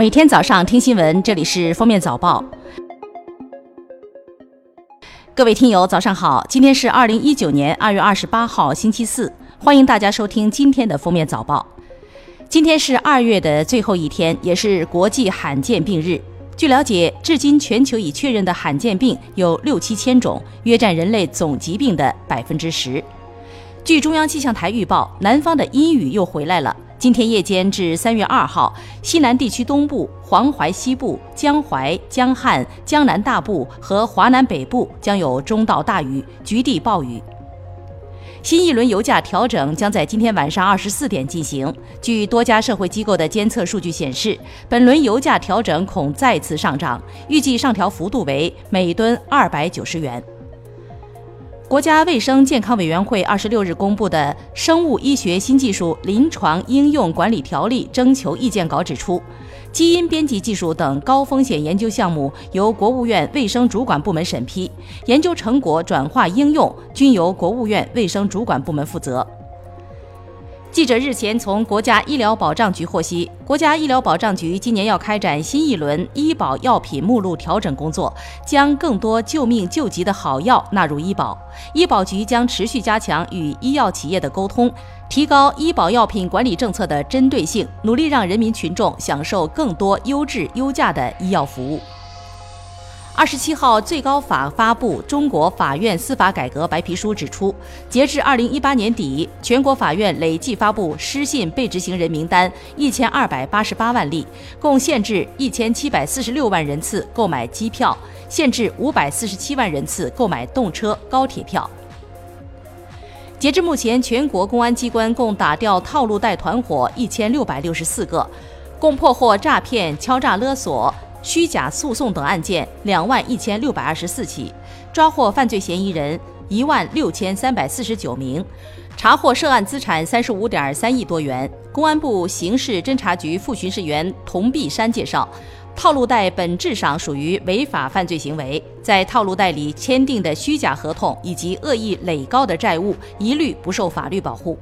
每天早上听新闻，这里是封面早报。各位听友，早上好！今天是二零一九年二月二十八号，星期四，欢迎大家收听今天的封面早报。今天是二月的最后一天，也是国际罕见病日。据了解，至今全球已确认的罕见病有六七千种，约占人类总疾病的百分之十。据中央气象台预报，南方的阴雨又回来了。今天夜间至三月二号，西南地区东部、黄淮西部、江淮、江汉、江南大部和华南北部将有中到大雨，局地暴雨。新一轮油价调整将在今天晚上二十四点进行。据多家社会机构的监测数据显示，本轮油价调整恐再次上涨，预计上调幅度为每吨二百九十元。国家卫生健康委员会二十六日公布的《生物医学新技术临床应用管理条例》征求意见稿指出，基因编辑技术等高风险研究项目由国务院卫生主管部门审批，研究成果转化应用均由国务院卫生主管部门负责。记者日前从国家医疗保障局获悉，国家医疗保障局今年要开展新一轮医保药品目录调整工作，将更多救命救急的好药纳入医保。医保局将持续加强与医药企业的沟通，提高医保药品管理政策的针对性，努力让人民群众享受更多优质优价的医药服务。二十七号，最高法发布《中国法院司法改革白皮书》，指出，截至二零一八年底，全国法院累计发布失信被执行人名单一千二百八十八万例，共限制一千七百四十六万人次购买机票，限制五百四十七万人次购买动车、高铁票。截至目前，全国公安机关共打掉套路贷团伙一千六百六十四个，共破获诈骗、敲诈勒索。虚假诉讼等案件两万一千六百二十四起，抓获犯罪嫌疑人一万六千三百四十九名，查获涉案资产三十五点三亿多元。公安部刑事侦查局副巡视员童碧山介绍，套路贷本质上属于违法犯罪行为，在套路贷里签订的虚假合同以及恶意垒高的债务，一律不受法律保护。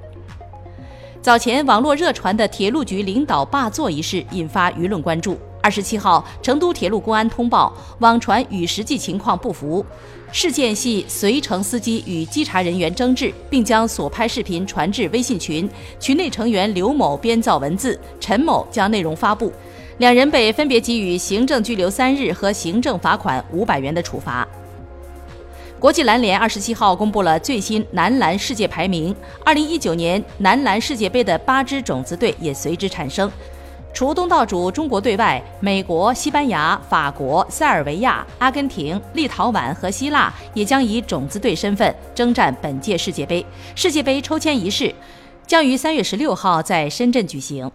早前网络热传的铁路局领导霸座一事引发舆论关注。二十七号，成都铁路公安通报，网传与实际情况不符，事件系随乘司机与稽查人员争执，并将所拍视频传至微信群，群内成员刘某编造文字，陈某将内容发布，两人被分别给予行政拘留三日和行政罚款五百元的处罚。国际篮联二十七号公布了最新男篮世界排名，二零一九年男篮世界杯的八支种子队也随之产生。除东道主中国队外，美国、西班牙、法国、塞尔维亚、阿根廷、立陶宛和希腊也将以种子队身份征战本届世界杯。世界杯抽签仪式将于三月十六号在深圳举行。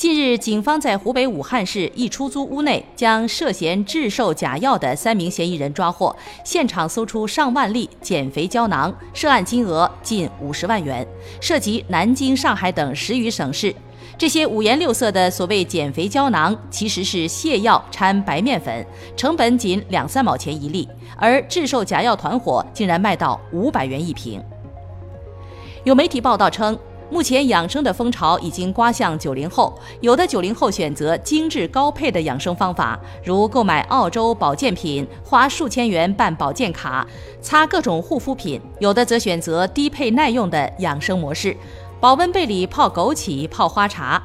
近日，警方在湖北武汉市一出租屋内将涉嫌制售假药的三名嫌疑人抓获，现场搜出上万粒减肥胶囊，涉案金额近五十万元，涉及南京、上海等十余省市。这些五颜六色的所谓减肥胶囊，其实是泻药掺白面粉，成本仅两三毛钱一粒，而制售假药团伙竟然卖到五百元一瓶。有媒体报道称，目前养生的风潮已经刮向九零后，有的九零后选择精致高配的养生方法，如购买澳洲保健品，花数千元办保健卡，擦各种护肤品；有的则选择低配耐用的养生模式。保温杯里泡枸杞、泡花茶。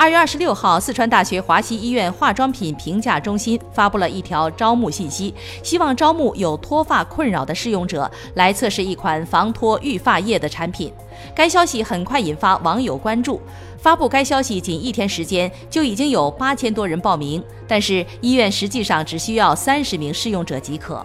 二月二十六号，四川大学华西医院化妆品评价中心发布了一条招募信息，希望招募有脱发困扰的试用者来测试一款防脱育发液的产品。该消息很快引发网友关注。发布该消息仅一天时间，就已经有八千多人报名，但是医院实际上只需要三十名试用者即可。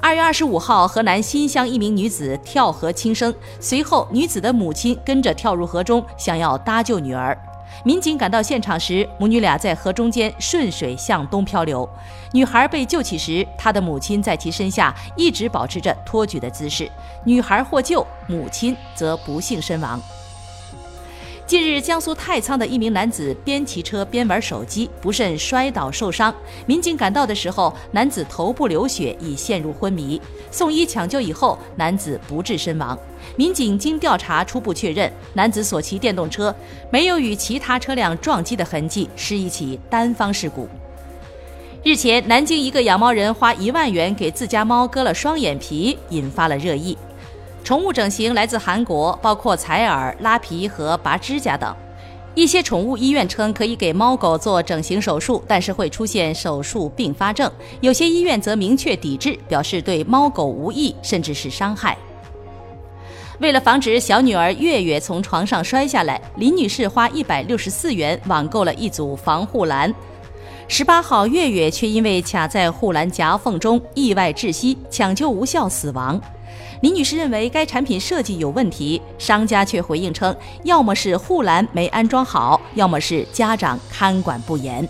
二月二十五号，河南新乡一名女子跳河轻生，随后女子的母亲跟着跳入河中，想要搭救女儿。民警赶到现场时，母女俩在河中间顺水向东漂流。女孩被救起时，她的母亲在其身下一直保持着托举的姿势。女孩获救，母亲则不幸身亡。近日，江苏太仓的一名男子边骑车边玩手机，不慎摔倒受伤。民警赶到的时候，男子头部流血，已陷入昏迷。送医抢救以后，男子不治身亡。民警经调查初步确认，男子所骑电动车没有与其他车辆撞击的痕迹，是一起单方事故。日前，南京一个养猫人花一万元给自家猫割了双眼皮，引发了热议。宠物整形来自韩国，包括采耳、拉皮和拔指甲等。一些宠物医院称可以给猫狗做整形手术，但是会出现手术并发症。有些医院则明确抵制，表示对猫狗无益，甚至是伤害。为了防止小女儿月月从床上摔下来，林女士花一百六十四元网购了一组防护栏。十八号，月月却因为卡在护栏夹缝中意外窒息，抢救无效死亡。李女士认为该产品设计有问题，商家却回应称，要么是护栏没安装好，要么是家长看管不严。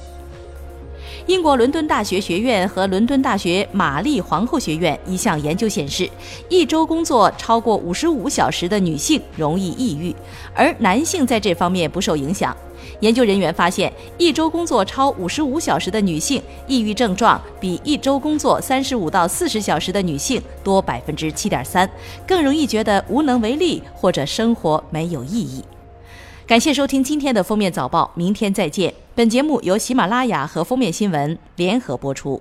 英国伦敦大学学院和伦敦大学玛丽皇后学院一项研究显示，一周工作超过五十五小时的女性容易抑郁，而男性在这方面不受影响。研究人员发现，一周工作超五十五小时的女性，抑郁症状比一周工作三十五到四十小时的女性多百分之七点三，更容易觉得无能为力或者生活没有意义。感谢收听今天的封面早报，明天再见。本节目由喜马拉雅和封面新闻联合播出。